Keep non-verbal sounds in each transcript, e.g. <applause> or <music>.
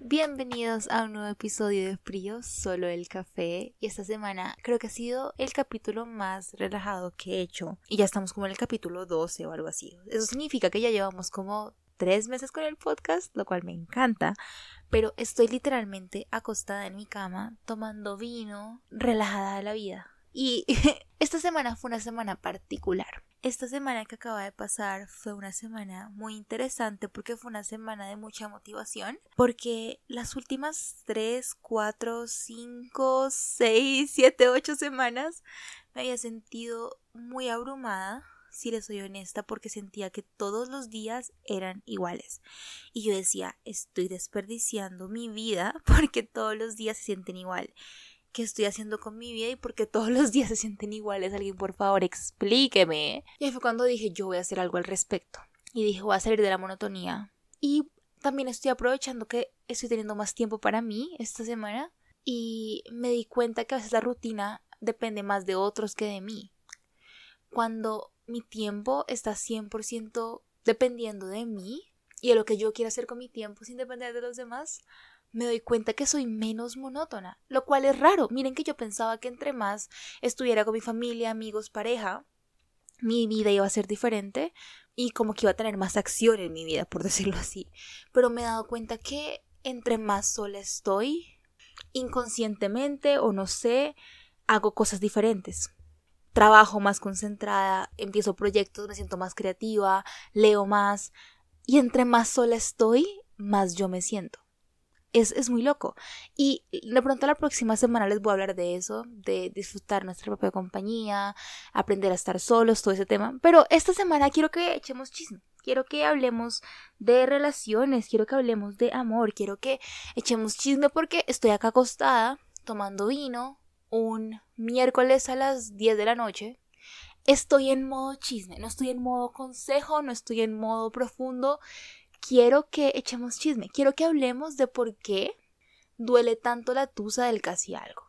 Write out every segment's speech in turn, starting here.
Bienvenidos a un nuevo episodio de Frío, solo el café. Y esta semana creo que ha sido el capítulo más relajado que he hecho. Y ya estamos como en el capítulo 12 o algo así. Eso significa que ya llevamos como tres meses con el podcast, lo cual me encanta. Pero estoy literalmente acostada en mi cama, tomando vino, relajada de la vida. Y <laughs> esta semana fue una semana particular. Esta semana que acaba de pasar fue una semana muy interesante porque fue una semana de mucha motivación. Porque las últimas 3, 4, 5, 6, 7, 8 semanas me había sentido muy abrumada si les soy honesta, porque sentía que todos los días eran iguales. Y yo decía, estoy desperdiciando mi vida <laughs> porque todos los días se sienten igual. ¿Qué estoy haciendo con mi vida y por qué todos los días se sienten iguales? Alguien, por favor, explíqueme. Y ahí fue cuando dije, yo voy a hacer algo al respecto. Y dije, voy a salir de la monotonía. Y también estoy aprovechando que estoy teniendo más tiempo para mí esta semana. Y me di cuenta que a veces la rutina depende más de otros que de mí. Cuando mi tiempo está 100% dependiendo de mí y de lo que yo quiero hacer con mi tiempo sin depender de los demás, me doy cuenta que soy menos monótona, lo cual es raro. Miren que yo pensaba que entre más estuviera con mi familia, amigos, pareja, mi vida iba a ser diferente y como que iba a tener más acción en mi vida, por <laughs> decirlo así. Pero me he dado cuenta que entre más sola estoy, inconscientemente o no sé, hago cosas diferentes. Trabajo más concentrada, empiezo proyectos, me siento más creativa, leo más y entre más sola estoy, más yo me siento es, muy loco. Y de pronto la próxima semana les voy a hablar de eso, de disfrutar nuestra propia compañía, aprender a estar solos, todo ese tema. Pero esta semana quiero que echemos chisme. Quiero que hablemos de relaciones, quiero que hablemos de amor, quiero que echemos chisme porque estoy acá acostada tomando vino un miércoles a las 10 de la noche. Estoy en modo chisme, no estoy en modo consejo, no estoy en modo profundo quiero que echemos chisme, quiero que hablemos de por qué duele tanto la tusa del casi algo.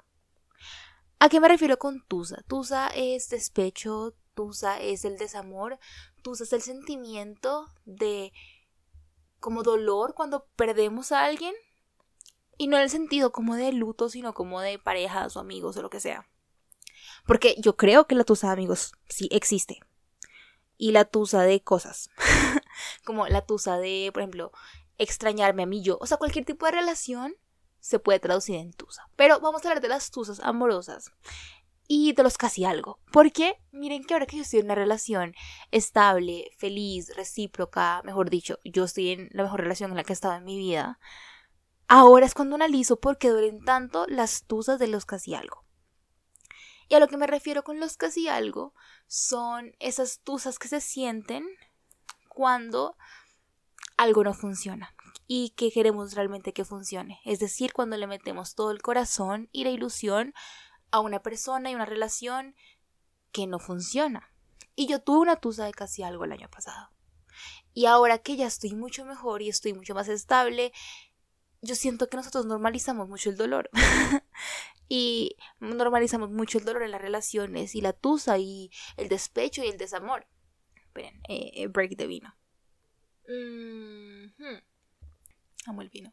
¿A qué me refiero con tusa? Tusa es despecho, tusa es el desamor, tusa es el sentimiento de como dolor cuando perdemos a alguien y no en el sentido como de luto, sino como de parejas o amigos o lo que sea. Porque yo creo que la tusa de amigos sí existe. Y la tusa de cosas. <laughs> como la tusa de, por ejemplo, extrañarme a mí yo. O sea, cualquier tipo de relación se puede traducir en tusa. Pero vamos a hablar de las tusas amorosas y de los casi algo. Porque miren que ahora que yo estoy en una relación estable, feliz, recíproca, mejor dicho, yo estoy en la mejor relación en la que he estado en mi vida, ahora es cuando analizo por qué duelen tanto las tusas de los casi algo. Y a lo que me refiero con los casi algo son esas tusas que se sienten cuando algo no funciona y que queremos realmente que funcione. Es decir, cuando le metemos todo el corazón y la ilusión a una persona y una relación que no funciona. Y yo tuve una tusa de casi algo el año pasado. Y ahora que ya estoy mucho mejor y estoy mucho más estable, yo siento que nosotros normalizamos mucho el dolor. <laughs> y normalizamos mucho el dolor en las relaciones y la tusa y el despecho y el desamor. Esperen, eh, eh, break de vino. Amo el vino.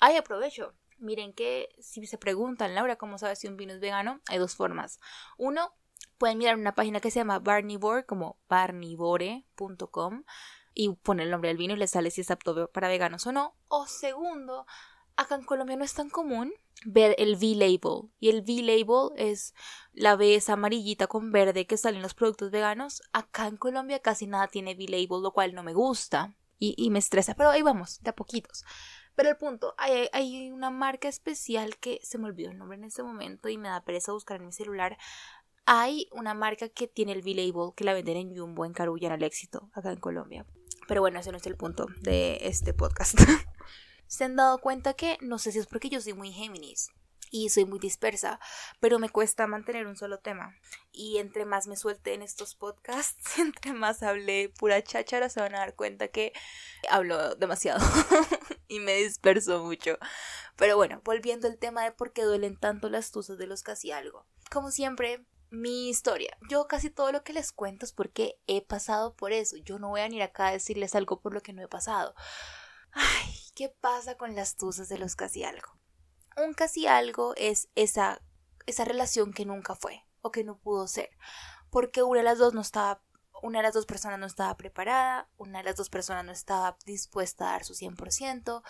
Ay, aprovecho. Miren que si se preguntan, Laura, ¿cómo sabes si un vino es vegano? Hay dos formas. Uno, pueden mirar una página que se llama Barnivore, como barnivore.com, y poner el nombre del vino y les sale si es apto para veganos o no. O segundo, acá en Colombia no es tan común ver el V-Label. Y el V-Label es la vez amarillita con verde que salen los productos veganos. Acá en Colombia casi nada tiene V-Label, lo cual no me gusta y, me estresa. Pero ahí vamos, de a poquitos. Pero el punto, hay, hay, una marca especial que se me olvidó el nombre en este momento y me da pereza buscar en mi celular. Hay una marca que tiene el V-Label que la venden en Jumbo, en Carulla, en el éxito, acá en Colombia. Pero bueno, ese no es el punto de este podcast. <laughs> se han dado cuenta que no sé si es porque yo soy muy Géminis y soy muy dispersa, pero me cuesta mantener un solo tema. Y entre más me suelte en estos podcasts, <laughs> entre más hable pura cháchara, se van a dar cuenta que hablo demasiado <laughs> y me disperso mucho. Pero bueno, volviendo al tema de por qué duelen tanto las tuzas de los casi algo. Como siempre, mi historia. Yo casi todo lo que les cuento es porque he pasado por eso. Yo no voy a venir acá a decirles algo por lo que no he pasado. Ay, ¿qué pasa con las tusas de los casi algo? Un casi algo es esa, esa relación que nunca fue o que no pudo ser. Porque una de las dos no estaba, una de las dos personas no estaba preparada, una de las dos personas no estaba dispuesta a dar su 100%,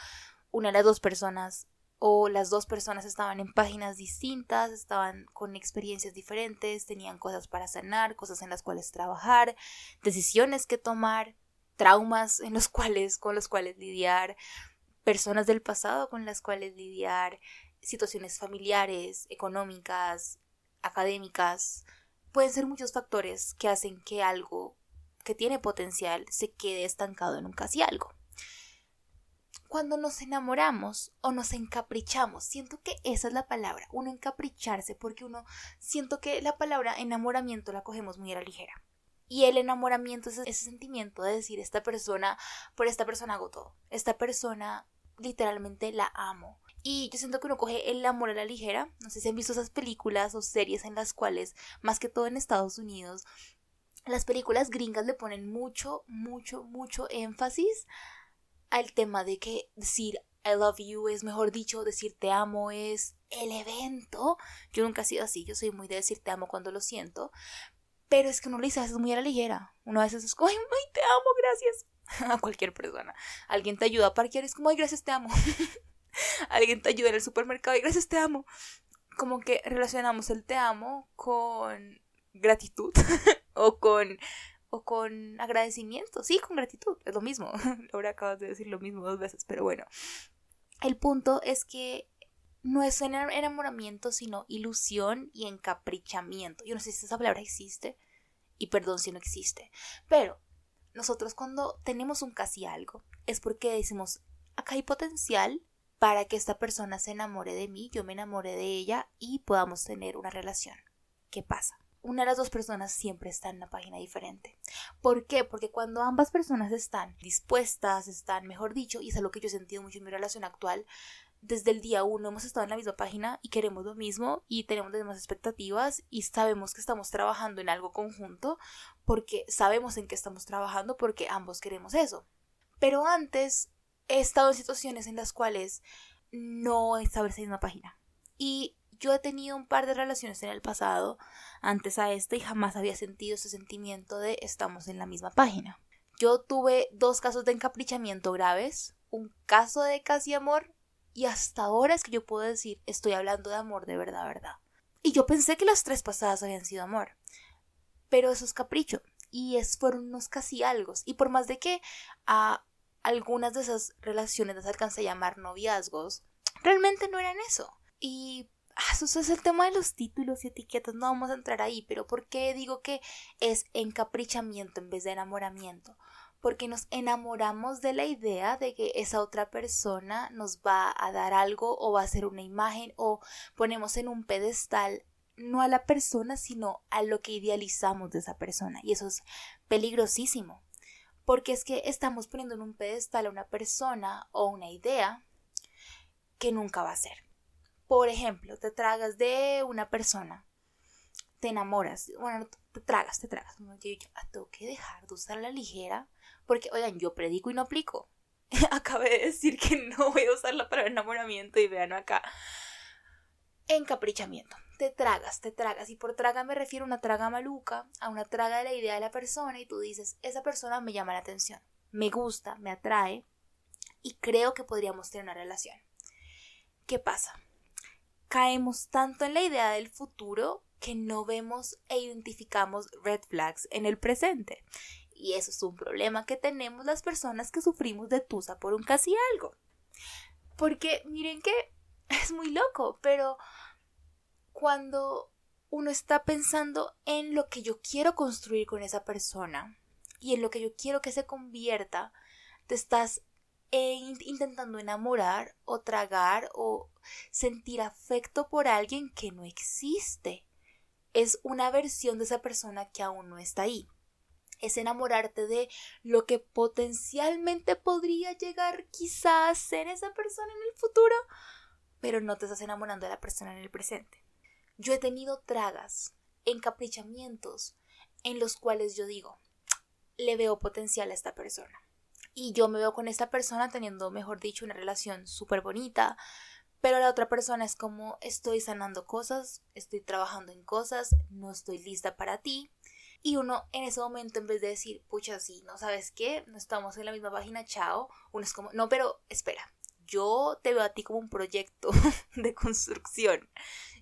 una de las dos personas o las dos personas estaban en páginas distintas, estaban con experiencias diferentes, tenían cosas para sanar, cosas en las cuales trabajar, decisiones que tomar, traumas en los <laughs> cuales con los cuales lidiar, personas del pasado con las cuales lidiar, situaciones familiares, económicas, académicas, pueden ser muchos factores que hacen que algo que tiene potencial se quede estancado en un casi algo cuando nos enamoramos o nos encaprichamos. Siento que esa es la palabra, uno encapricharse, porque uno siento que la palabra enamoramiento la cogemos muy a la ligera. Y el enamoramiento es ese sentimiento de decir, esta persona, por esta persona hago todo. Esta persona literalmente la amo. Y yo siento que uno coge el amor a la ligera. No sé si han visto esas películas o series en las cuales, más que todo en Estados Unidos, las películas gringas le ponen mucho, mucho, mucho énfasis al tema de que decir I love you es, mejor dicho, decir te amo es el evento. Yo nunca he sido así, yo soy muy de decir te amo cuando lo siento. Pero es que uno lo dice a veces muy a la ligera. Uno a veces es como, ay, te amo, gracias. <laughs> A cualquier persona. Alguien te ayuda a parquear, es como, ay, gracias, te amo. <laughs> Alguien te ayuda en el supermercado y gracias, te amo. Como que relacionamos el te amo con gratitud <laughs> o con o con agradecimiento. Sí, con gratitud, es lo mismo. Ahora acabas de decir lo mismo dos veces, pero bueno. El punto es que no es enamoramiento, sino ilusión y encaprichamiento. Yo no sé si esa palabra existe, y perdón si no existe, pero nosotros cuando tenemos un casi algo, es porque decimos, acá hay potencial para que esta persona se enamore de mí, yo me enamore de ella y podamos tener una relación. ¿Qué pasa? una de las dos personas siempre está en una página diferente. ¿Por qué? Porque cuando ambas personas están dispuestas, están, mejor dicho, y es algo que yo he sentido mucho en mi relación actual, desde el día uno hemos estado en la misma página y queremos lo mismo y tenemos las mismas expectativas y sabemos que estamos trabajando en algo conjunto porque sabemos en qué estamos trabajando porque ambos queremos eso. Pero antes he estado en situaciones en las cuales no estaba en la misma página. Y yo he tenido un par de relaciones en el pasado antes a esta y jamás había sentido ese sentimiento de estamos en la misma página. Yo tuve dos casos de encaprichamiento graves, un caso de casi amor y hasta ahora es que yo puedo decir estoy hablando de amor de verdad, verdad. Y yo pensé que las tres pasadas habían sido amor. Pero eso es capricho y es fueron unos casi algo. Y por más de que a algunas de esas relaciones las alcancé a llamar noviazgos, realmente no eran eso. Y Ah, eso es el tema de los títulos y etiquetas, no vamos a entrar ahí, pero ¿por qué digo que es encaprichamiento en vez de enamoramiento? Porque nos enamoramos de la idea de que esa otra persona nos va a dar algo o va a hacer una imagen o ponemos en un pedestal no a la persona, sino a lo que idealizamos de esa persona. Y eso es peligrosísimo. Porque es que estamos poniendo en un pedestal a una persona o una idea que nunca va a ser. Por ejemplo, te tragas de una persona, te enamoras, bueno, te tragas, te tragas. Yo, yo tengo que dejar de usar la ligera, porque, oigan, yo predico y no aplico. <laughs> Acabé de decir que no voy a usarla para enamoramiento y vean acá. Encaprichamiento. Te tragas, te tragas. Y por traga me refiero a una traga maluca, a una traga de la idea de la persona y tú dices, esa persona me llama la atención, me gusta, me atrae y creo que podríamos tener una relación. ¿Qué pasa? caemos tanto en la idea del futuro que no vemos e identificamos red flags en el presente. Y eso es un problema que tenemos las personas que sufrimos de tusa por un casi algo. Porque miren que <laughs> es muy loco, pero cuando uno está pensando en lo que yo quiero construir con esa persona y en lo que yo quiero que se convierta, te estás e intentando enamorar o tragar o sentir afecto por alguien que no existe. Es una versión de esa persona que aún no está ahí. Es enamorarte de lo que potencialmente podría llegar quizás a ser esa persona en el futuro, pero no te estás enamorando de la persona en el presente. Yo he tenido tragas encaprichamientos en los cuales yo digo, le veo potencial a esta persona. Y yo me veo con esta persona teniendo, mejor dicho, una relación súper bonita, pero la otra persona es como estoy sanando cosas, estoy trabajando en cosas, no estoy lista para ti. Y uno en ese momento, en vez de decir, pucha, sí, no sabes qué, no estamos en la misma página, chao, uno es como, no, pero espera, yo te veo a ti como un proyecto <laughs> de construcción.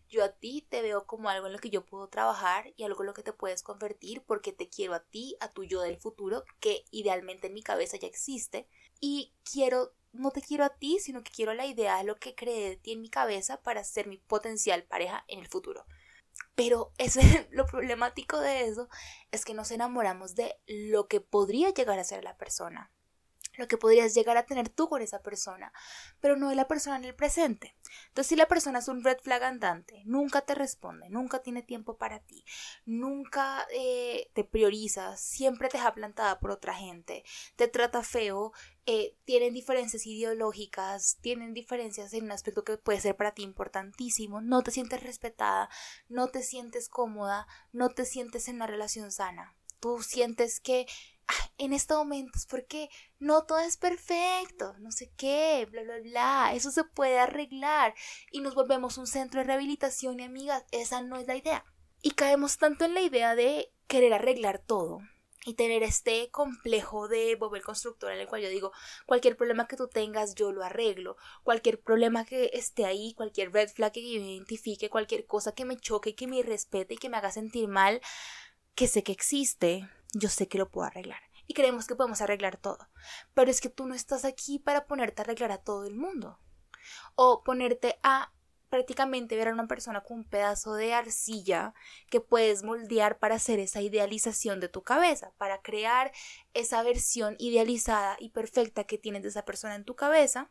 Yo a ti te veo como algo en lo que yo puedo trabajar y algo en lo que te puedes convertir porque te quiero a ti, a tu yo del futuro, que idealmente en mi cabeza ya existe. Y quiero, no te quiero a ti, sino que quiero la idea de lo que cree de ti en mi cabeza para ser mi potencial pareja en el futuro. Pero ese, <laughs> lo problemático de eso es que nos enamoramos de lo que podría llegar a ser la persona lo que podrías llegar a tener tú con esa persona, pero no de la persona en el presente. Entonces, si la persona es un red flag andante, nunca te responde, nunca tiene tiempo para ti, nunca eh, te prioriza, siempre te deja plantada por otra gente, te trata feo, eh, tienen diferencias ideológicas, tienen diferencias en un aspecto que puede ser para ti importantísimo, no te sientes respetada, no te sientes cómoda, no te sientes en una relación sana. Tú sientes que en este momento es porque no todo es perfecto, no sé qué, bla, bla, bla, eso se puede arreglar y nos volvemos un centro de rehabilitación y amigas, esa no es la idea. Y caemos tanto en la idea de querer arreglar todo y tener este complejo de volver constructor en el cual yo digo, cualquier problema que tú tengas yo lo arreglo, cualquier problema que esté ahí, cualquier red flag que yo identifique, cualquier cosa que me choque, que me respete y que me haga sentir mal, que sé que existe, yo sé que lo puedo arreglar. Y creemos que podemos arreglar todo. Pero es que tú no estás aquí para ponerte a arreglar a todo el mundo. O ponerte a prácticamente ver a una persona con un pedazo de arcilla que puedes moldear para hacer esa idealización de tu cabeza, para crear esa versión idealizada y perfecta que tienes de esa persona en tu cabeza,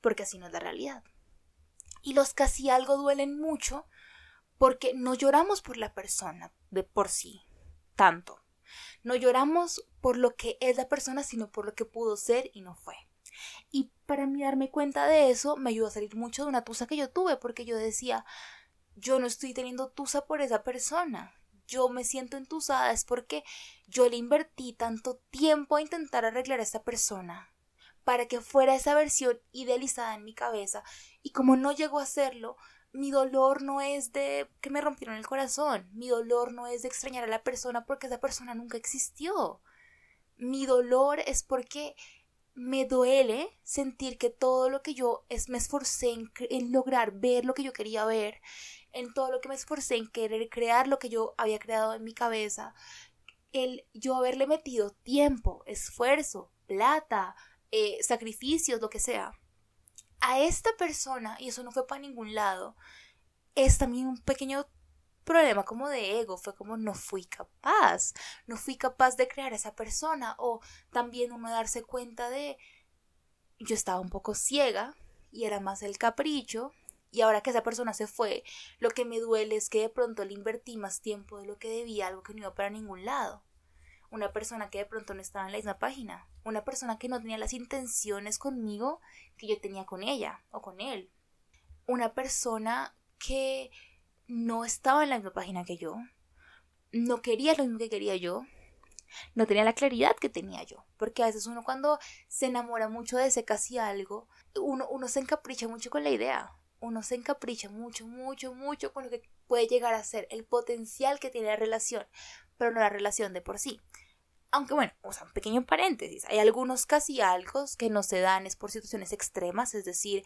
porque así no es la realidad. Y los casi algo duelen mucho porque no lloramos por la persona de por sí, tanto. No lloramos por lo que es la persona, sino por lo que pudo ser y no fue. Y para mí darme cuenta de eso me ayudó a salir mucho de una tusa que yo tuve, porque yo decía, yo no estoy teniendo tusa por esa persona. Yo me siento entusada es porque yo le invertí tanto tiempo a intentar arreglar a esa persona para que fuera esa versión idealizada en mi cabeza y como no llegó a serlo, mi dolor no es de que me rompieron el corazón, mi dolor no es de extrañar a la persona porque esa persona nunca existió. Mi dolor es porque me duele sentir que todo lo que yo es, me esforcé en, en, lograr ver lo que yo quería ver, en todo lo que me esforcé en querer crear lo que yo había creado en mi cabeza, el yo haberle metido tiempo, esfuerzo, plata, eh, sacrificios, lo que sea, a esta persona, y eso no fue para ningún lado, es también un pequeño problema como de ego, fue como no fui capaz, no fui capaz de crear a esa persona, o también uno darse cuenta de yo estaba un poco ciega y era más el capricho, y ahora que esa persona se fue, lo que me duele es que de pronto le invertí más tiempo de lo que debía, algo que no iba para ningún lado. Una persona que de pronto no estaba en la misma página, una persona que no tenía las intenciones conmigo que yo tenía con ella o con él, una persona que no estaba en la misma página que yo, no quería lo mismo que quería yo, no tenía la claridad que tenía yo, porque a veces uno cuando se enamora mucho de ese casi algo, uno, uno se encapricha mucho con la idea, uno se encapricha mucho, mucho, mucho con lo que puede llegar a ser el potencial que tiene la relación, pero no la relación de por sí. Aunque bueno, o sea, un pequeño paréntesis, hay algunos casi algo que no se dan es por situaciones extremas, es decir,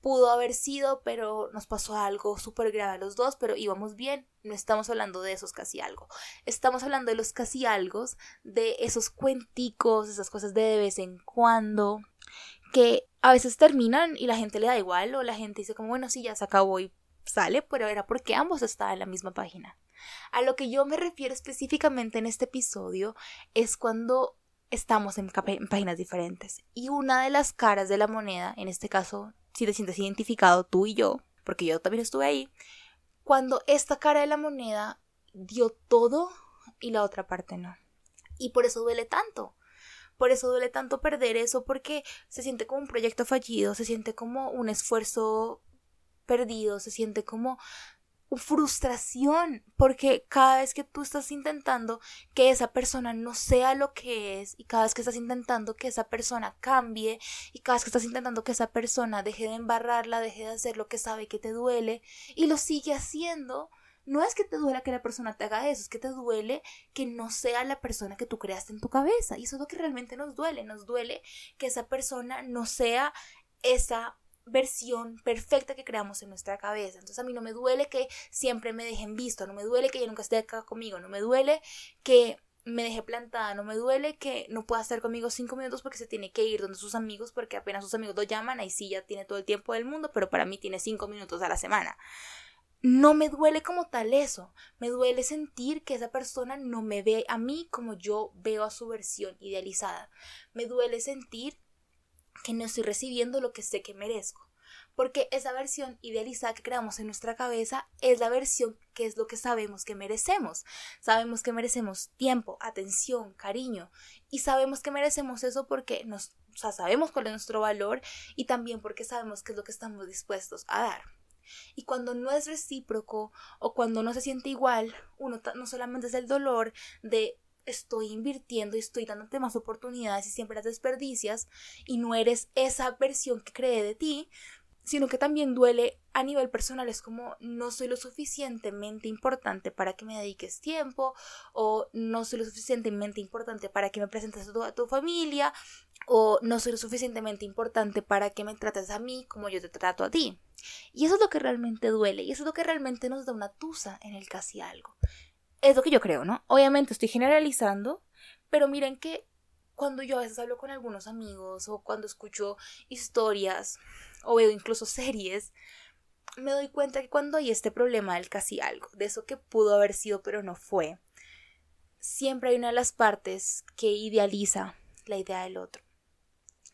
pudo haber sido, pero nos pasó algo súper grave a los dos, pero íbamos bien. No estamos hablando de esos casi algo. Estamos hablando de los casi algo, de esos cuenticos, esas cosas de de vez en cuando, que a veces terminan y la gente le da igual, o la gente dice como, bueno, sí, ya se acabó y sale, pero era porque ambos estaban en la misma página. A lo que yo me refiero específicamente en este episodio es cuando estamos en, páginas diferentes. Y una de las caras de la moneda, en este caso, si te sientes identificado tú y yo, porque yo también estuve ahí, cuando esta cara de la moneda dio todo y la otra parte no. Y por eso duele tanto. Por eso duele tanto perder eso, porque se siente como un proyecto fallido, se siente como un esfuerzo perdido, se siente como frustración, porque cada vez que tú estás intentando que esa persona no sea lo que es, y cada vez que estás intentando que esa persona cambie, y cada vez que estás intentando que esa persona deje de embarrarla, deje de hacer lo que sabe que te duele, y lo sigue haciendo, no es que te duela que la persona te haga eso, es que te duele que no sea la persona que tú creaste en tu cabeza. Y eso es lo que realmente nos duele. Nos duele que esa persona no sea esa versión perfecta que creamos en nuestra cabeza. Entonces a mí no me duele que siempre me dejen visto, no me duele que ella nunca esté acá conmigo, no me duele que me deje plantada, no me duele que no pueda estar conmigo cinco minutos porque se tiene que ir donde sus amigos porque apenas sus amigos lo llaman, ahí sí ya tiene todo el tiempo del mundo, pero para mí tiene cinco minutos a la semana. No me duele como tal eso, me duele sentir que esa persona no me ve a mí como yo veo a su versión idealizada, me duele sentir que no estoy recibiendo lo que sé que merezco. Porque esa versión idealizada que creamos en nuestra cabeza es la versión que es lo que sabemos que merecemos. Sabemos que merecemos tiempo, atención, cariño. Y sabemos que merecemos eso porque nos, sabemos cuál es nuestro valor y también porque sabemos qué es lo que estamos dispuestos a dar. Y cuando no es recíproco o cuando no se siente igual, uno no solamente es el dolor de estoy invirtiendo y estoy dándote más oportunidades y siempre las desperdicias y no eres esa versión que cree de ti, sino que también duele a nivel personal, es como no soy lo suficientemente importante para que me dediques tiempo o no soy lo suficientemente importante para que me presentes a tu, a tu familia o no soy lo suficientemente importante para que me trates a mí como yo te trato a ti. Y eso es lo que realmente duele y eso es lo que realmente nos da una tusa en el casi algo. Es lo que yo creo, ¿no? Obviamente estoy generalizando, pero miren que cuando yo a veces hablo con algunos amigos o cuando escucho historias o veo incluso series, me doy cuenta que cuando hay este problema del casi algo, de eso que pudo haber sido pero no fue, siempre hay una de las partes que idealiza la idea del otro.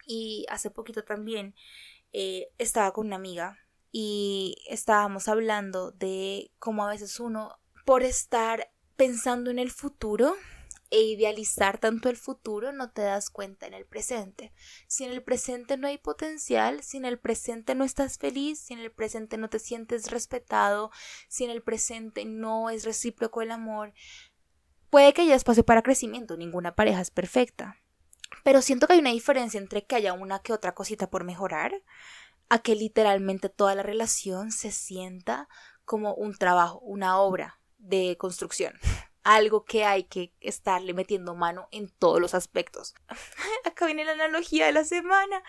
Y hace poquito también eh, estaba con una amiga y estábamos hablando de cómo a veces uno, por estar pensando en el futuro e idealizar tanto el futuro, no te das cuenta en el presente. Si en el presente no hay potencial, si en el presente no estás feliz, si en el presente no te sientes respetado, si en el presente no es recíproco el amor, puede que haya espacio para crecimiento, ninguna pareja es perfecta. Pero siento que hay una diferencia entre que haya una que otra cosita por mejorar, a que literalmente toda la relación se sienta como un trabajo, una obra, de construcción. Algo que hay que estarle metiendo mano en todos los aspectos. <laughs> Acá viene la analogía de la semana.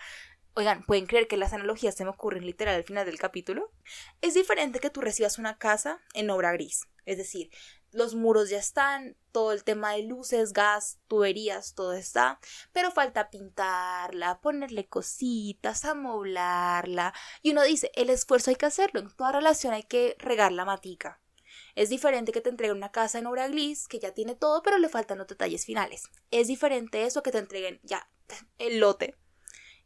Oigan, ¿pueden creer que las analogías se me ocurren literal al final del capítulo? Es diferente que tú recibas una casa en obra gris. Es decir, los muros ya están, todo el tema de luces, gas, tuberías, todo está, pero falta pintarla, ponerle cositas, amoblarla. Y uno dice, el esfuerzo hay que hacerlo, en toda relación hay que regar la matica. Es diferente que te entreguen una casa en obra gris que ya tiene todo, pero le faltan los detalles finales. Es diferente eso que te entreguen ya <laughs> el lote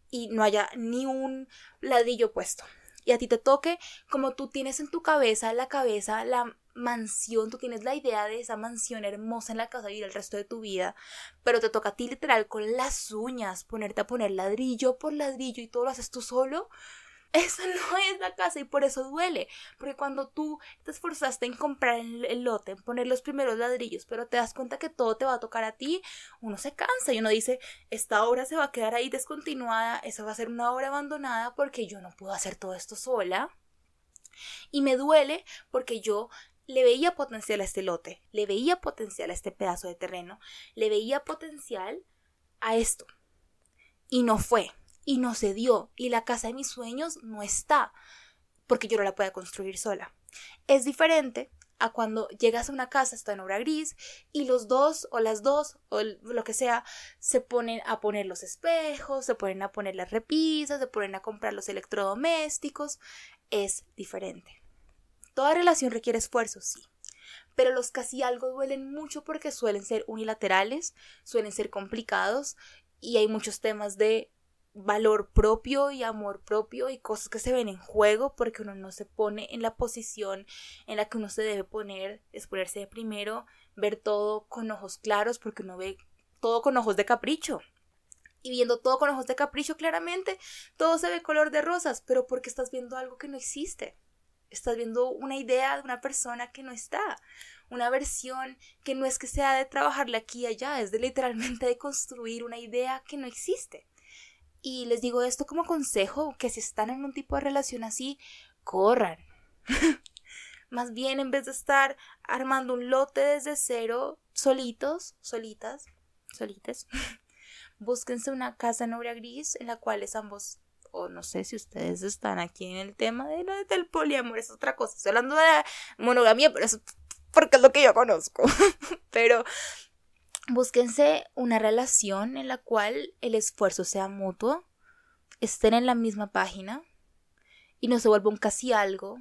y no haya ni un ladrillo puesto. Y a ti te toque como tú tienes en tu cabeza, la cabeza, la mansión, tú tienes la idea de esa mansión hermosa en la casa vivir el resto de tu vida, pero te toca a ti literal con las uñas ponerte a poner ladrillo por ladrillo y todo lo haces tú solo, eso <laughs> no es la casa y por eso duele. Porque cuando tú te esforzaste en comprar el, lote, en poner los primeros ladrillos, pero te das cuenta que todo te va a tocar a ti, uno se cansa y uno dice, esta obra se va a quedar ahí descontinuada, esa va a ser una obra abandonada porque yo no puedo hacer todo esto sola. Y me duele porque yo le veía potencial a este lote, le veía potencial a este pedazo de terreno, le veía potencial a esto. Y no fue y no se dio y la casa de mis sueños no está porque yo no la pueda construir sola. Es diferente a cuando llegas a una casa, está en obra gris, y los dos o las dos o lo que sea se ponen a poner los espejos, se ponen a poner las repisas, se ponen a comprar los electrodomésticos. Es diferente. Toda relación requiere esfuerzo, sí. Pero los casi algo duelen mucho porque suelen ser unilaterales, suelen ser complicados y hay muchos temas de valor propio y amor propio y cosas que se ven en juego porque uno no se pone en la posición en la que uno se debe poner, es ponerse de primero, ver todo con ojos claros porque uno ve todo con ojos de capricho. Y viendo todo con ojos de capricho claramente, todo se ve color de rosas, pero porque estás viendo algo que no existe. Estás viendo una idea de una persona que no está. Una versión que no es que sea de trabajarle aquí y allá, es de literalmente de construir una idea que no existe. Y les digo esto como consejo, que si están en un tipo de relación así, corran. <laughs> Más bien, en vez de estar armando un lote desde cero, solitos, solitas, solites, <laughs> búsquense una casa en obra gris en la cual es ambos o no sé si ustedes están aquí en el tema de lo del poliamor, es otra cosa. Estoy hablando de la monogamia, pero es porque es lo que yo conozco. <laughs> pero búsquense una relación en la cual el esfuerzo sea mutuo, estén en la misma página y no se vuelva un casi algo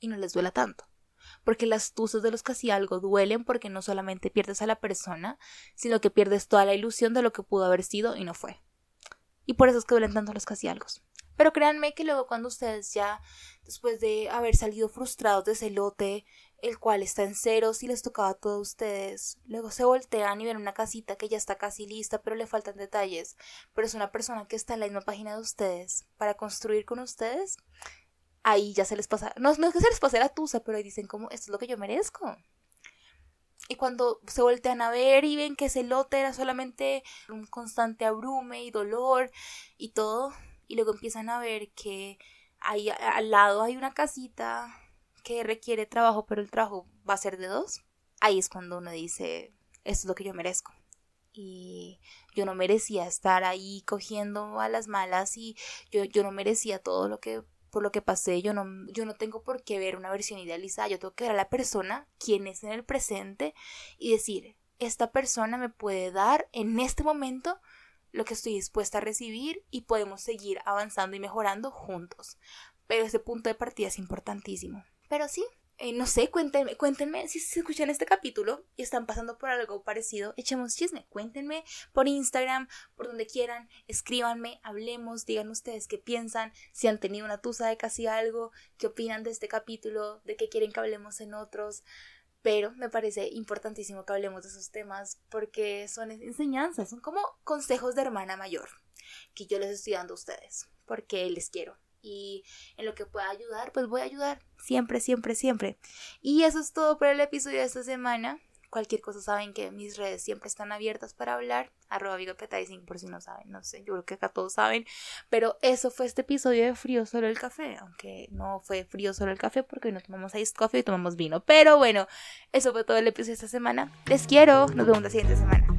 y no les duela tanto. Porque las tuzas de los casi algo duelen porque no solamente pierdes a la persona, sino que pierdes toda la ilusión de lo que pudo haber sido y no fue. Y por eso es que duelen tanto los casi algo. Pero créanme que luego cuando ustedes ya, después de haber salido frustrados de ese lote, el cual está en ceros y les tocaba a todos ustedes, luego se voltean y ven una casita que ya está casi lista, pero le faltan detalles, pero es una persona que está en la misma página de ustedes. Para construir con ustedes, ahí ya se les pasa, no, no es que se les pase la tusa, pero ahí dicen como, esto es lo que yo merezco. Y cuando se voltean a ver y ven que ese lote era solamente un constante abrume y dolor y todo, y luego empiezan a ver que ahí al lado hay una casita requiere trabajo, pero el trabajo va a ser de dos, ahí es cuando uno dice, esto es lo que yo merezco. Y yo no merecía estar ahí cogiendo a las malas y yo, yo no merecía todo lo que por lo que pasé, yo no, yo no tengo por qué ver una versión idealizada, yo tengo que ver a la persona, quien es en el presente, y decir, esta persona me puede dar en este momento lo que estoy dispuesta a recibir y podemos seguir avanzando y mejorando juntos. Pero ese punto de partida es importantísimo. Pero sí, eh, no sé, cuéntenme, cuéntenme si se escuchan este capítulo y están pasando por algo parecido, echemos chisme, cuéntenme por Instagram, por donde quieran, escríbanme, hablemos, digan ustedes qué piensan, si han tenido una tusa de casi algo, qué opinan de este capítulo, de qué quieren que hablemos en otros. Pero me parece importantísimo que hablemos de esos temas porque son enseñanzas, son como consejos de hermana mayor que yo les estoy dando a ustedes porque les quiero y en lo que pueda ayudar, pues voy a ayudar. Siempre, siempre, siempre. Y eso es todo por el episodio de esta semana. Cualquier cosa saben que mis redes siempre están abiertas para hablar. Arroba por si no saben, no sé, yo creo que acá todos saben. Pero eso fue este episodio de Frío Solo el Café. Aunque no fue frío solo el café porque no tomamos ice coffee y tomamos vino. Pero bueno, eso fue todo el episodio de esta semana. Les quiero. Nos vemos la siguiente semana.